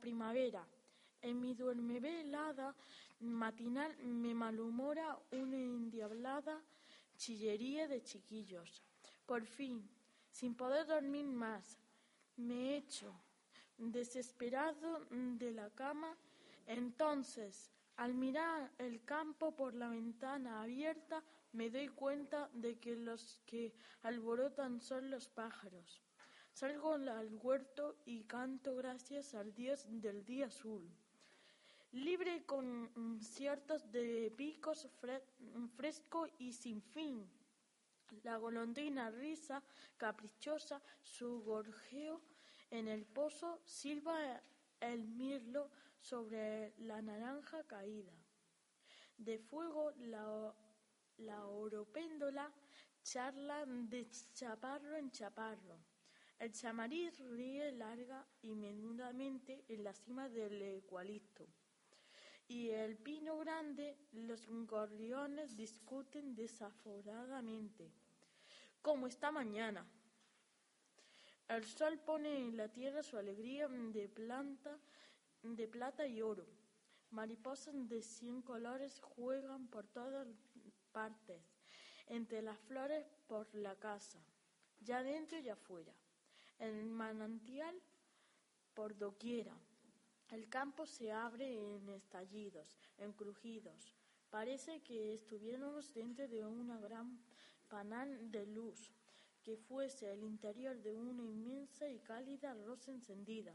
Primavera. En mi duerme helada matinal me malhumora una endiablada chillería de chiquillos. Por fin, sin poder dormir más, me echo desesperado de la cama. Entonces, al mirar el campo por la ventana abierta, me doy cuenta de que los que alborotan son los pájaros. Salgo al huerto y canto gracias al Dios del día azul libre con mm, ciertos de picos fresco y sin fin. La golondrina risa caprichosa, su gorjeo en el pozo, silba el mirlo sobre la naranja caída. De fuego la, la oropéndola charla de chaparro en chaparro. El chamariz ríe larga y menudamente en la cima del eucalipto y el pino grande, los gorriones discuten desaforadamente, como esta mañana. El sol pone en la tierra su alegría de planta, de plata y oro. Mariposas de cien colores juegan por todas partes, entre las flores por la casa, ya dentro y afuera, el manantial por doquiera. El campo se abre en estallidos, en crujidos. Parece que estuviéramos dentro de una gran panal de luz, que fuese el interior de una inmensa y cálida rosa encendida.